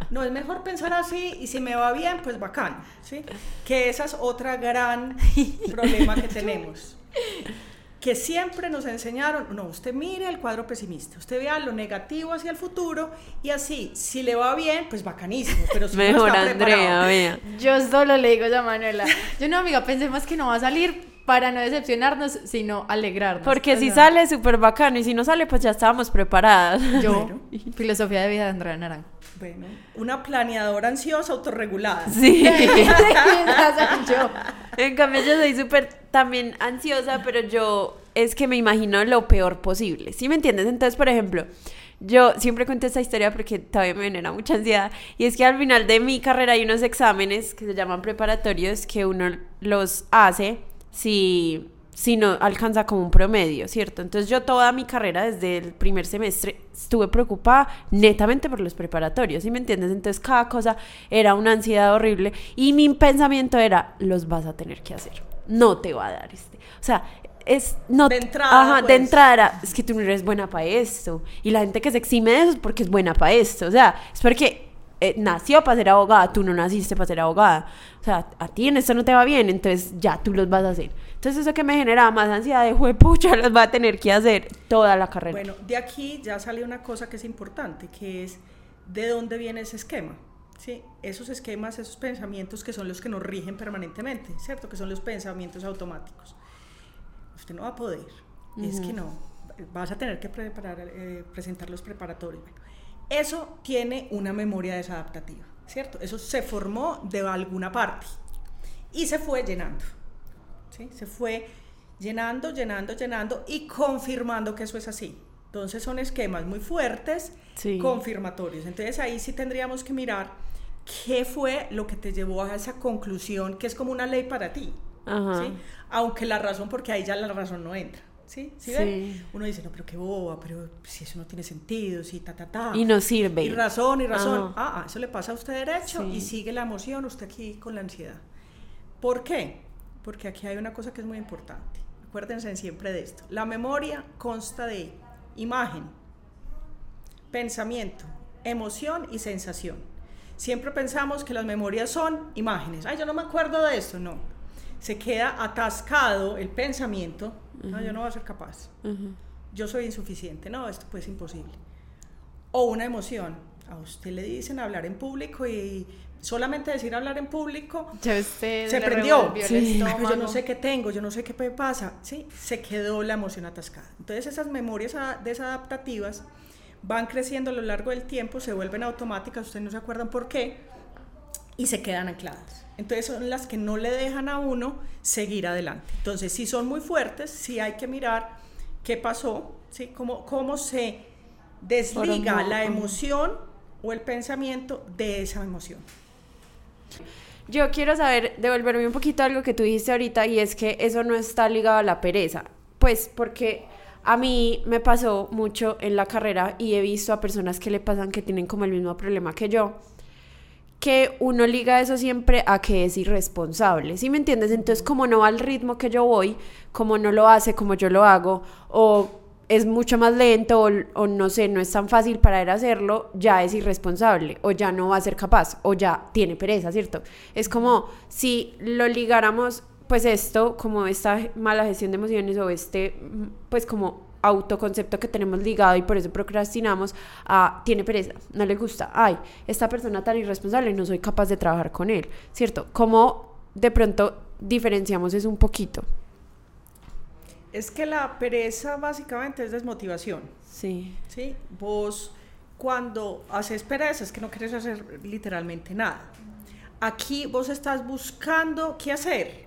No, es mejor pensar así y si me va bien, pues bacán, ¿sí? Que esa es otra gran problema que tenemos. Que siempre nos enseñaron, no, usted mire el cuadro pesimista, usted vea lo negativo hacia el futuro y así, si le va bien, pues bacanísimo, pero si no Mejor está Andrea, preparado- vea. Yo solo le digo a Manuela. Yo no, amiga, pensemos que no va a salir para no decepcionarnos, sino alegrarnos. Porque O si sea, sale súper bacano y si no sale, pues ya estábamos preparadas. Yo, Bueno. filosofía de vida de Andrea Naranjo. Bueno, una planeadora ansiosa autorregulada. Sí. Yo. En cambio, yo soy súper también ansiosa, pero yo es que me imagino lo peor posible. ¿Sí me entiendes? Entonces, por ejemplo, yo siempre cuento esta historia porque todavía me genera mucha ansiedad. Y es que al final de mi carrera hay unos exámenes que se llaman preparatorios que uno los hace si, si no alcanza como un promedio, ¿cierto? Entonces, yo toda mi carrera, desde el primer semestre, estuve preocupada netamente por los preparatorios, ¿sí me entiendes? Entonces, cada cosa era una ansiedad horrible y mi pensamiento era, los vas a tener que hacer, no te va a dar este. O sea, es no De entrada, ajá, de pues. entrada era, es que tú no eres buena para esto y la gente que se exime de eso es porque es buena para esto, o sea, es porque eh, nació para ser abogada, tú no naciste para ser abogada, o sea, a ti en esto no te va bien, entonces ya tú los vas a hacer. Entonces eso que me generaba más ansiedad de juepucha, los va a tener que hacer toda la carrera. Bueno, de aquí ya sale una cosa que es importante, que es de dónde viene ese esquema. ¿sí? Esos esquemas, esos pensamientos que son los que nos rigen permanentemente, ¿cierto? Que son los pensamientos automáticos. Usted no va a poder, es que no, vas a tener que preparar, eh, presentar los preparatorios. Bueno, eso tiene una memoria desadaptativa, ¿cierto? Eso se formó de alguna parte y se fue llenando. ¿sí? Se fue llenando, llenando, llenando y confirmando que eso es así. Entonces son esquemas muy fuertes, Sí. confirmatorios. Entonces ahí sí tendríamos que mirar qué fue lo que te llevó a esa conclusión que es como una ley para ti. Ajá. ¿sí? Aunque la razón, porque ahí ya la razón no entra. ¿Sí? ¿Sí? Sí. Uno dice, no, pero qué boba, pero si eso no tiene sentido, si ta, ta, ta. Y no sirve. Y razón, y razón. Ajá. Ah, ah, eso le pasa a usted derecho Sí. y sigue la emoción, usted aquí con la ansiedad. ¿Por qué? Porque aquí hay una cosa que es muy importante. Acuérdense siempre de esto. La memoria consta de imagen, pensamiento, emoción y sensación. Siempre pensamos que las memorias son imágenes. Ay, yo no me acuerdo de esto. No. Se queda atascado el pensamiento. No, yo no voy a ser capaz. Yo soy insuficiente. No, esto pues es imposible. O una emoción. A usted le dicen hablar en público y solamente decir hablar en público se prendió. Sí. Ay, yo no sé qué tengo, yo no sé qué me pasa. Sí, se quedó la emoción atascada. Entonces esas memorias desadaptativas van creciendo a lo largo del tiempo, se vuelven automáticas, ustedes no se acuerdan por qué, y se quedan ancladas. Entonces son las que no le dejan a uno seguir adelante. Entonces si son muy fuertes, sí hay que mirar qué pasó, ¿sí? cómo, cómo se desliga la emoción o el pensamiento de esa emoción. Yo quiero saber, devolverme un poquito algo que tú dijiste ahorita y es que eso no está ligado a la pereza. Pues porque a mí me pasó mucho en la carrera y he visto a personas que le pasan que tienen como el mismo problema que yo, que uno liga eso siempre a que es irresponsable, ¿sí me entiendes? Entonces como no va al ritmo que yo voy, como no lo hace como yo lo hago, o es mucho más lento o, o no sé, no es tan fácil para él hacerlo, ya es irresponsable o ya no va a ser capaz o ya tiene pereza, ¿cierto? Es como si lo ligáramos, pues esto, como esta mala gestión de emociones o este, mm, pues como autoconcepto que tenemos ligado y por eso procrastinamos a tiene pereza, no le gusta, ay, esta persona tan irresponsable, no soy capaz de trabajar con él, ¿cierto? ¿Cómo de pronto diferenciamos eso un poquito? Es que la pereza básicamente es desmotivación. Sí. ¿sí? Vos cuando haces pereza es que no quieres hacer literalmente nada. Aquí vos estás buscando qué hacer,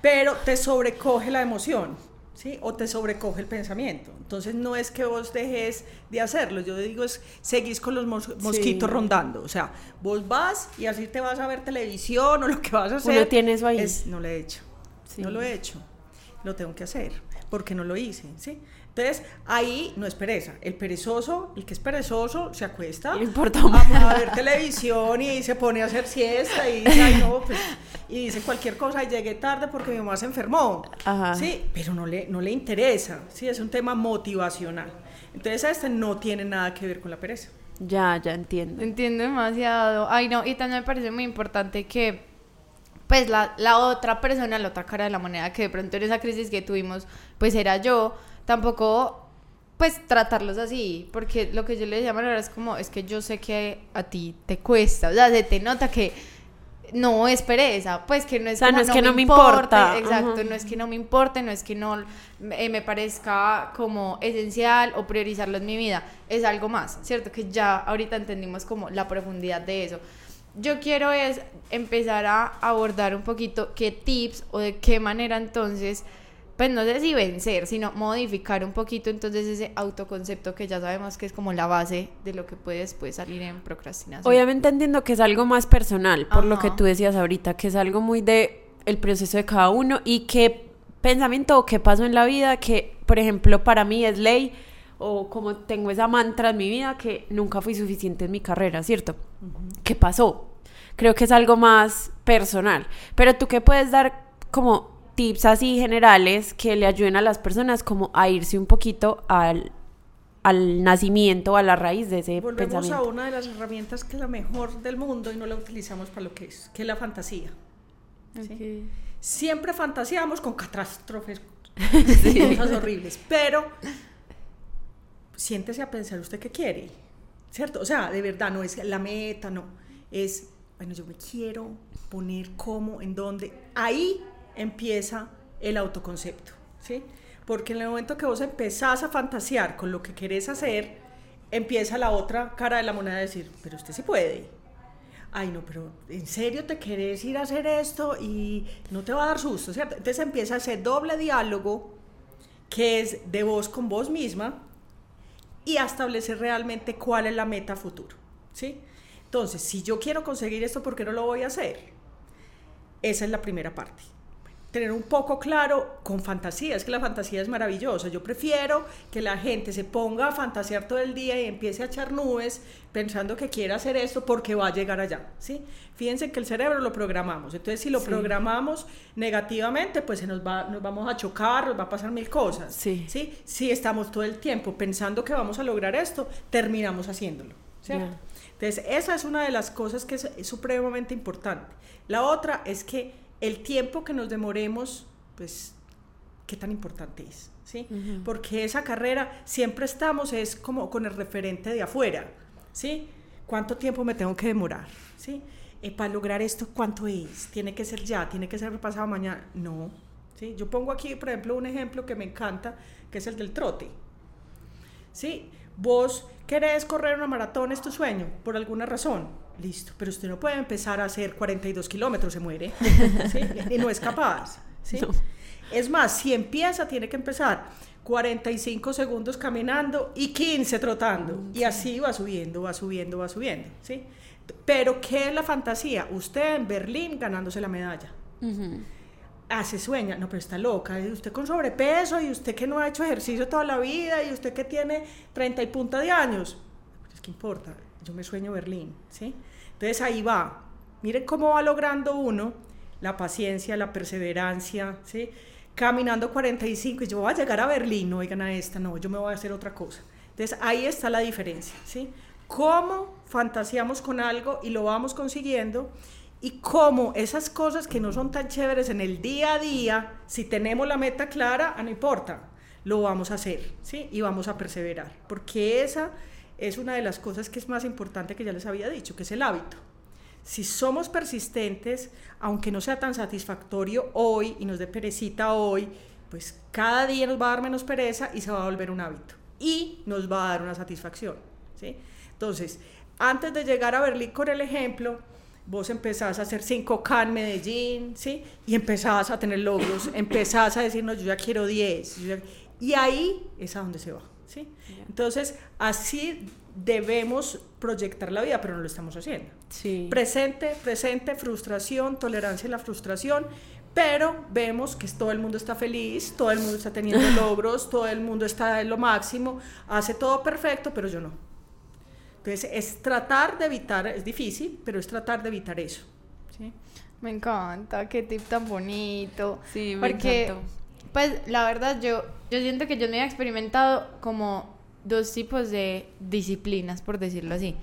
pero te sobrecoge la emoción, ¿sí? O te sobrecoge el pensamiento. Entonces no es que vos dejes de hacerlo, yo digo es seguís con los mos- mosquitos rondando, o sea, vos vas y así te vas a ver televisión o lo que vas a hacer. Uno tiene eso ahí. es, no lo he hecho, Sí. no lo he hecho, lo tengo que hacer, porque no lo hice, ¿sí? Entonces, ahí no es pereza. El perezoso, el que es perezoso, se acuesta Le importa a, a ver televisión y se pone a hacer siesta y dice, "Ay, no, pues", y dice cualquier cosa y llegué tarde porque mi mamá se enfermó. Ajá. Sí, pero no le, no le interesa. Sí, es un tema motivacional. Entonces, este no tiene nada que ver con la pereza. Ya, ya entiendo. Entiendo demasiado. Ay, no, y también me parece muy importante que, pues, la, la otra persona, la otra cara de la moneda, que de pronto en esa crisis que tuvimos, pues era yo, tampoco, pues, tratarlos así, porque lo que yo le decía a Manuela es como, es que yo sé que a ti te cuesta, o sea, se te nota que no es pereza, pues que no es O sea, como no es que no me importa. exacto, no es que no me importe, no es que no eh, me parezca como esencial o priorizarlo en mi vida, es algo más, ¿cierto? Que ya ahorita entendimos como la profundidad de eso. Yo quiero es empezar a abordar un poquito qué tips o de qué manera entonces, pues no sé si vencer, sino modificar un poquito entonces ese autoconcepto que ya sabemos que es como la base de lo que puede después salir en procrastinación. Obviamente entiendo que es algo más personal, por lo que tú decías ahorita, que es algo muy de el proceso de cada uno y qué pensamiento o qué pasó en la vida que, por ejemplo, para mí es ley o como tengo esa mantra en mi vida que nunca fui suficiente en mi carrera, ¿cierto? ¿Qué pasó? Creo que es algo más personal. Pero tú qué puedes dar como tips así generales que le ayuden a las personas como a irse un poquito al, al nacimiento, a la raíz de ese Volvemos pensamiento. a una de las herramientas que es la mejor del mundo y no la utilizamos para lo que es, que es la fantasía. ¿sí? Siempre fantaseamos con catástrofes, cosas horribles, pero siéntese a pensar usted qué quiere, ¿cierto? O sea, de verdad, no es la meta, no, es, bueno, yo me quiero poner cómo, en dónde, ahí empieza el autoconcepto, ¿sí? Porque en el momento que vos empezás a fantasear con lo que querés hacer, empieza la otra cara de la moneda a decir, pero usted sí puede. Ay, no, pero ¿en serio te querés ir a hacer esto y no te va a dar susto, ¿cierto? Entonces empieza ese doble diálogo que es de vos con vos misma y a establecer realmente cuál es la meta futuro, ¿sí? Entonces, si yo quiero conseguir esto, ¿por qué no lo voy a hacer? Esa es la primera parte. Tener un poco claro con fantasía, es que la fantasía es maravillosa. Yo prefiero que la gente se ponga a fantasear todo el día y empiece a echar nubes pensando que quiere hacer esto porque va a llegar allá, ¿sí? Fíjense que el cerebro lo programamos. Entonces, si lo Sí. programamos negativamente, pues se nos, va, nos vamos a chocar, nos va a pasar mil cosas. Sí. ¿sí? Si estamos todo el tiempo pensando que vamos a lograr esto, terminamos haciéndolo. Entonces, esa es una de las cosas que es, es supremamente importante. La otra es que el tiempo que nos demoremos, pues, ¿qué tan importante es? ¿Sí? Porque esa carrera siempre estamos, es como con el referente de afuera, ¿sí? ¿Cuánto tiempo me tengo que demorar? ¿Sí? Eh, para lograr esto, ¿cuánto es? ¿Tiene que ser ya? ¿Tiene que ser pasado mañana? No. ¿Sí? Yo pongo aquí, por ejemplo, un ejemplo que me encanta, que es el del trote. ¿sí? Vos querés correr una maratón, es tu sueño, por alguna razón. Listo, pero usted no puede empezar a hacer 42 kilómetros, se muere. ¿sí? Y no es capaz. ¿sí? No. Es más, si empieza, tiene que empezar 45 segundos caminando y 15 trotando. Y así va subiendo, va subiendo, va subiendo. ¿sí? Pero, ¿qué es la fantasía? Usted en Berlín ganándose la medalla. Ujú. Ah, se sueña, no, pero está loca. Y usted con sobrepeso, y usted que no ha hecho ejercicio toda la vida, y usted que tiene 30 y punta de años. Pero es que importa, yo me sueño Berlín, ¿sí? Entonces ahí va. Miren cómo va logrando uno la paciencia, la perseverancia, ¿sí? Caminando 45 y yo voy a llegar a Berlín, no oigan a esta, no, yo me voy a hacer otra cosa. Entonces ahí está la diferencia, ¿sí? Cómo fantaseamos con algo y lo vamos consiguiendo y cómo esas cosas que no son tan chéveres en el día a día, si tenemos la meta clara, ah, no importa, lo vamos a hacer, ¿sí? Y vamos a perseverar, porque esa es una de las cosas que es más importante que ya les había dicho, que es el hábito. Si somos persistentes, aunque no sea tan satisfactorio hoy y nos dé perecita hoy, pues cada día nos va a dar menos pereza y se va a volver un hábito. Y nos va a dar una satisfacción, ¿sí? Entonces, antes de llegar a Berlín con el ejemplo, vos empezás a hacer 5K en Medellín, ¿sí? Y empezás a tener logros, empezás a decir, no, yo ya quiero 10. yo ya- Y ahí es a donde se va, ¿sí? Entonces, así debemos proyectar la vida, pero no lo estamos haciendo. Sí. Presente, presente, frustración, tolerancia a la frustración, pero vemos que todo el mundo está feliz, todo el mundo está teniendo logros, todo el mundo está en lo máximo, hace todo perfecto, pero yo no. Entonces es tratar de evitar, es difícil, pero es tratar de evitar eso. ¿sí? Me encanta, qué tip tan bonito. Sí, me Porque, encantó. Pues, la verdad, yo, yo siento que yo me he experimentado como dos tipos de disciplinas, por decirlo así.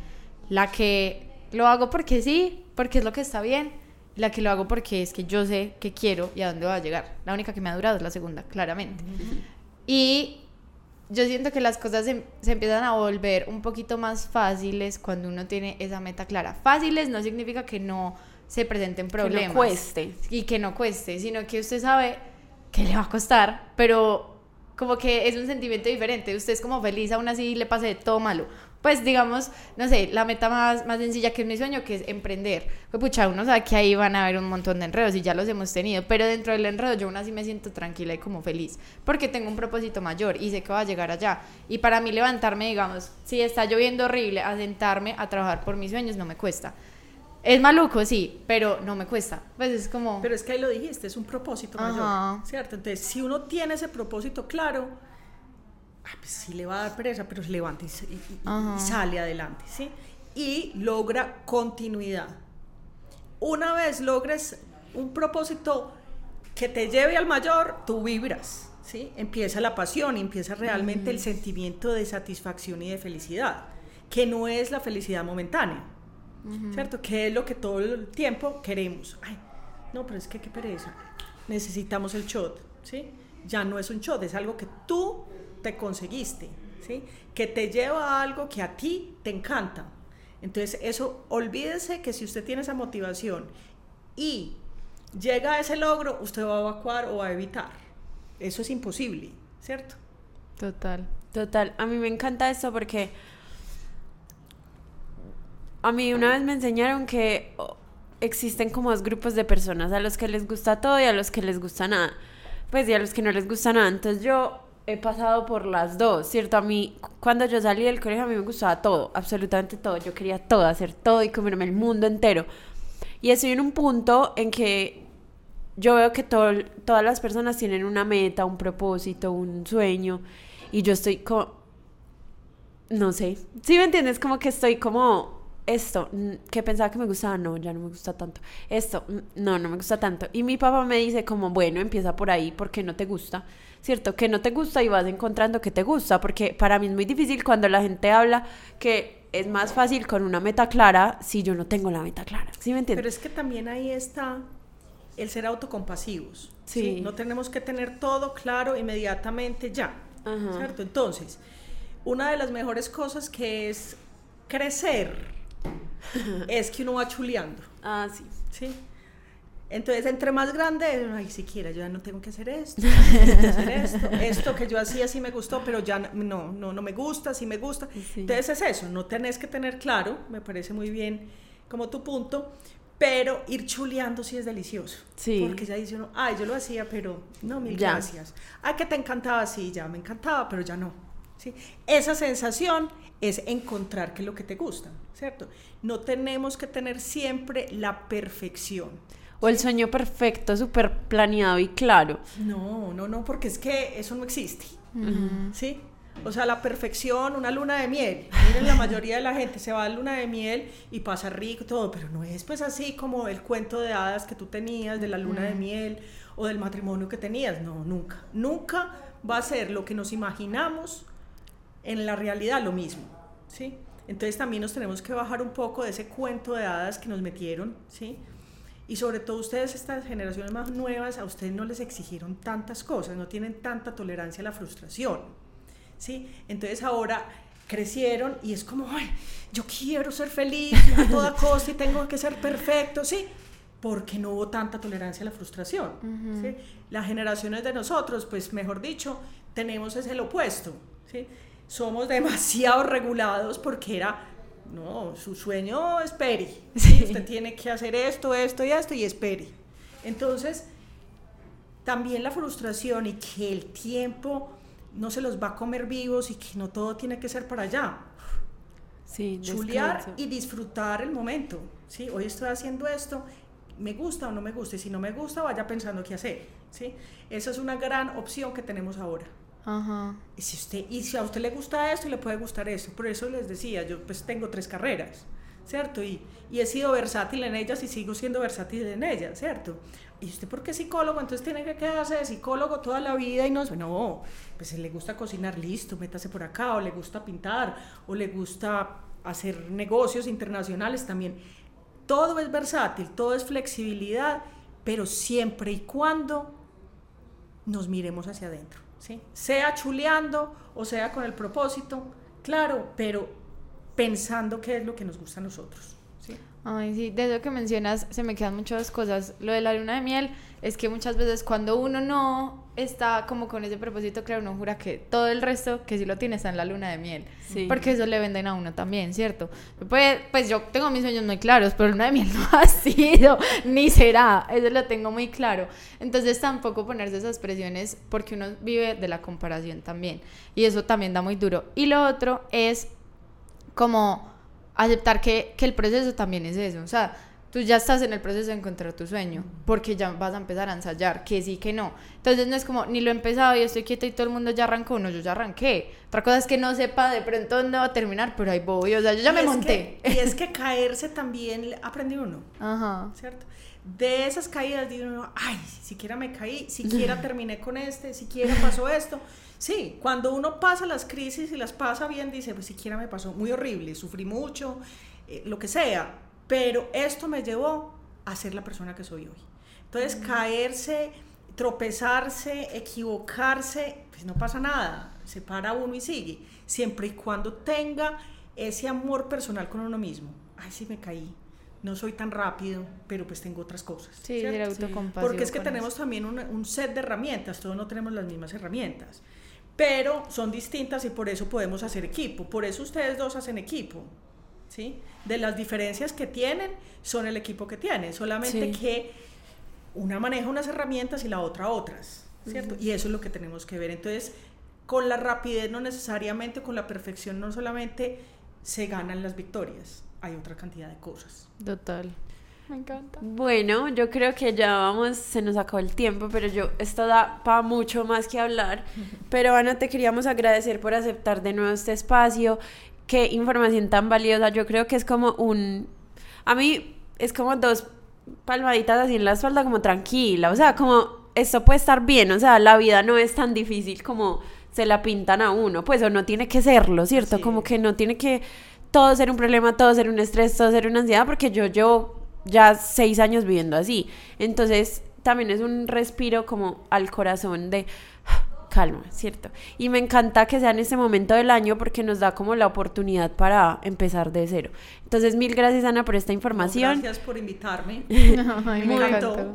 La que lo hago porque sí, porque es lo que está bien. La que lo hago porque es que yo sé que quiero y a dónde va a llegar. La única que me ha durado es la segunda, claramente. Y yo siento que las cosas se, se empiezan a volver un poquito más fáciles cuando uno tiene esa meta clara. Fáciles no significa que no se presenten Que no problemas cueste. y que no cueste, sino que usted sabe que le va a costar, pero como que es un sentimiento diferente. Usted es como feliz aún así le pase de todo malo. Pues digamos, no sé, la meta más, más sencilla que es mi sueño, que es emprender. Pues pucha, uno sabe que ahí van a haber un montón de enredos y ya los hemos tenido, pero dentro del enredo yo aún así me siento tranquila y como feliz, porque tengo un propósito mayor y sé que va a llegar allá. Y para mí levantarme, digamos, si está lloviendo horrible, a sentarme a trabajar por mis sueños no me cuesta. Es maluco, sí, pero no me cuesta. Pues es como... Pero es que ahí lo dijiste, es un propósito Ajá. mayor, ¿cierto? Entonces, si uno tiene ese propósito claro, ah, pues sí le va a dar pereza, pero se levanta y, y- y- y sale adelante, ¿sí? Y logra continuidad. Una vez logres un propósito que te lleve al mayor, tú vibras, ¿sí? Empieza la pasión, empieza realmente el sentimiento de satisfacción y de felicidad, que no es la felicidad momentánea, ¿cierto? Que es lo que todo el tiempo queremos. Ay, no, pero es que qué pereza. Necesitamos el shot, ¿sí? Ya no es un shot, es algo que tú te conseguiste, ¿sí? Que te lleva a algo que a ti te encanta. Entonces, eso, olvídese que si usted tiene esa motivación y llega a ese logro, usted va a evacuar o va a evitar. Eso es imposible, ¿cierto? Total. Total, a mí me encanta esto porque a mí una vez me enseñaron que existen como dos grupos de personas, a los que les gusta todo y a los que les gusta nada. Pues y a los que no les gusta nada. Entonces yo he pasado por las dos, ¿cierto? A mí, cu- cuando yo salí del colegio, a mí me gustaba todo, absolutamente todo. Yo quería todo, hacer todo y comerme el mundo entero. Y estoy en un punto en que yo veo que todas las personas tienen una meta, un propósito, un sueño. Y yo estoy como, no sé, ¿sí me entiendes? Como que estoy como esto, que pensaba que me gustaba, no, ya no me gusta tanto. Esto, no, no me gusta tanto. Y mi papá me dice como, bueno, empieza por ahí porque no te gusta, ¿cierto? Que no te gusta y vas encontrando que te gusta, porque para mí es muy difícil cuando la gente habla que es más fácil con una meta clara si yo no tengo la meta clara, ¿sí me Pero entiendes? es que también ahí está el ser autocompasivos. Sí. No tenemos que tener todo claro inmediatamente ya. Ajá. ¿Cierto? Entonces, una de las mejores cosas que es crecer es que uno va chuleando. Ah, sí. ¿sí? Entonces, entre más grande, ay, siquiera, yo ya no tengo que hacer esto, no tengo que hacer esto, esto que yo hacía sí me gustó, pero ya no, no, no me gusta, sí me gusta. Sí. Entonces es eso, no tenés que tener claro, me parece muy bien como tu punto, pero ir chuleando sí es delicioso. Sí. Porque ya dice uno, ay, yo lo hacía, pero no, mil Ya. gracias. Ay, que te encantaba, sí, ya me encantaba, pero ya no. ¿Sí? Esa sensación es encontrar qué es lo que te gusta, ¿cierto? No tenemos que tener siempre la perfección. O el sueño perfecto, súper planeado y claro. No, no, no, porque es que eso no existe. ¿Sí? O sea, la perfección, una luna de miel. Miren, la mayoría de la gente se va a luna de miel y pasa rico todo, pero no es pues así como el cuento de hadas que tú tenías de la luna de miel o del matrimonio que tenías. No, nunca. Nunca va a ser lo que nos imaginamos en la realidad lo mismo. ¿Sí? Entonces también nos tenemos que bajar un poco de ese cuento de hadas que nos metieron, ¿sí? Y sobre todo ustedes, estas generaciones más nuevas, a ustedes no les exigieron tantas cosas, no tienen tanta tolerancia a la frustración. ¿sí? Entonces ahora crecieron y es como, ay, yo quiero ser feliz a toda costa y tengo que ser perfecto, ¿sí? Porque no hubo tanta tolerancia a la frustración. ¿sí? Las generaciones de nosotros, pues mejor dicho, tenemos es el opuesto, ¿sí? Somos demasiado regulados porque era, no, su sueño es peri. ¿sí? Usted tiene que hacer esto, esto y esto y es peri. Entonces, también la frustración y que el tiempo no se los va a comer vivos y que no todo tiene que ser para allá. Sí, Chulear y disfrutar el momento. ¿sí? Hoy estoy haciendo esto, me gusta o no me gusta, y si no me gusta, vaya pensando qué hacer, ¿sí? Esa es una gran opción que tenemos ahora. Ajá. Y si, usted, y si a usted le gusta esto, le puede gustar esto. Por eso les decía, yo pues tengo tres carreras, ¿cierto? Y, y he sido versátil en ellas y sigo siendo versátil en ellas, ¿cierto? ¿Y usted por qué es psicólogo? Entonces tiene que quedarse de psicólogo toda la vida y no, no, pues si le gusta cocinar, listo, métase por acá, o le gusta pintar, o le gusta hacer negocios internacionales también. Todo es versátil, todo es flexibilidad, pero siempre y cuando nos miremos hacia adentro, ¿sí? Sea chuleando o sea con el propósito, claro, pero pensando qué es lo que nos gusta a nosotros. Ay, sí, de eso que mencionas se me quedan muchas cosas. Lo de la luna de miel es que muchas veces cuando uno no está como con ese propósito, claro, uno jura que todo el resto que sí lo tiene está en la luna de miel. Sí. Porque eso le venden a uno también, ¿cierto? Pues, pues yo tengo mis sueños muy claros, pero luna de miel no ha sido, ni será, eso lo tengo muy claro. Entonces tampoco ponerse esas presiones porque uno vive de la comparación también. Y eso también da muy duro. Y lo otro es como aceptar que, que el proceso también es eso. O sea, tú ya estás en el proceso de encontrar tu sueño, porque ya vas a empezar a ensayar, que sí, que no. Entonces no es como, ni lo he empezado y estoy quieta y todo el mundo ya arrancó, no, yo ya arranqué. Otra cosa es que no sepa de pronto dónde va a terminar, pero ahí voy, o sea, yo ya Y me monté. que- y es que caerse también aprende uno. Ajá. ¿cierto? De esas caídas dice uno, ay, siquiera me caí, siquiera terminé con este, siquiera pasó esto. Sí, cuando uno pasa las crisis y las pasa bien, dice, pues siquiera me pasó muy horrible, sufrí mucho, eh, lo que sea, pero esto me llevó a ser la persona que soy hoy. Entonces, caerse, tropezarse, equivocarse, pues no pasa nada, se para uno y sigue, siempre y cuando tenga ese amor personal con uno mismo. Ay, sí me caí, no soy tan rápido, pero pues tengo otras cosas. Sí, ¿cierto? ser autocompasivo Porque es que tenemos eso. también un, un set de herramientas, todos no tenemos las mismas herramientas, pero son distintas y por eso podemos hacer equipo. Por eso ustedes dos hacen equipo, ¿sí? De las diferencias que tienen, son el equipo que tienen, solamente Sí. que una maneja unas herramientas y la otra otras, ¿cierto? Y eso es lo que tenemos que ver. Entonces, con la rapidez no necesariamente, con la perfección no solamente se ganan las victorias, hay otra cantidad de cosas. Total. Me encanta. Bueno, yo creo que ya vamos, se nos acabó el tiempo, pero yo, esto da para mucho más que hablar. Pero Ana, te queríamos agradecer por aceptar de nuevo este espacio. Qué información tan valiosa. Yo creo que es como un. A mí es como dos palmaditas así en la espalda, como tranquila. O sea, como esto puede estar bien. O sea, la vida no es tan difícil como se la pintan a uno. Pues o no tiene que serlo, ¿cierto? Así como que no tiene que todo ser un problema, todo ser un estrés, todo ser una ansiedad, porque yo llevo ya seis años viviendo así. Entonces, también es un respiro como al corazón de calma, ¿cierto? Y me encanta que sea en este momento del año porque nos da como la oportunidad para empezar de cero. Entonces, mil gracias, Ana, por esta información. Gracias por invitarme. Ay.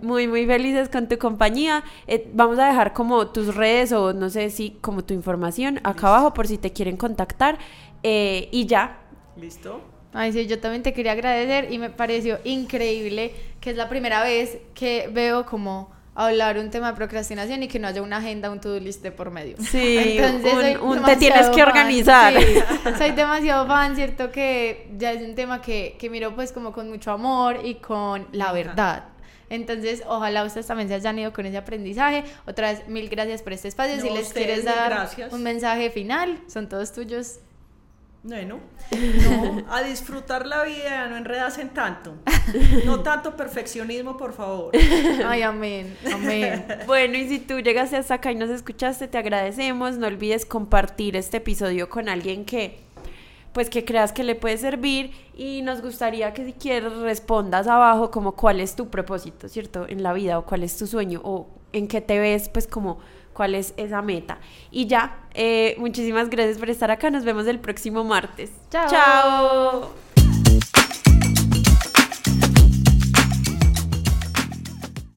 Muy, muy felices con tu compañía. Eh, vamos a dejar como tus redes o no sé si como tu información acá abajo por si te quieren contactar. Eh, y ya, ¿Listo? Ay, sí, yo también te quería agradecer y me pareció increíble que es la primera vez que veo como hablar un tema de procrastinación y que no haya una agenda, un to-do list de por medio. Sí, un- soy un te tienes demasiado que fan, organizar. sí, soy demasiado fan, cierto que ya es un tema que, que miro pues como con mucho amor y con la verdad. Entonces, ojalá ustedes también se hayan ido con ese aprendizaje. Otra vez, mil gracias por este espacio. si No, les ustedes, quieres dar gracias. un mensaje final, son todos tuyos. Bueno, no, a disfrutar la vida, no enredarse en tanto. No tanto perfeccionismo, por favor. Ay, amén, amén. Bueno, y si tú llegaste hasta acá y nos escuchaste, te agradecemos. No olvides compartir este episodio con alguien que, pues, que creas que le puede servir. Y nos gustaría que si quieres respondas abajo como cuál es tu propósito, ¿cierto? En la vida o cuál es tu sueño o en qué te ves, pues, como cuál es esa meta. Y ya, eh, muchísimas gracias por estar acá. Nos vemos el próximo martes. Chao. Chao.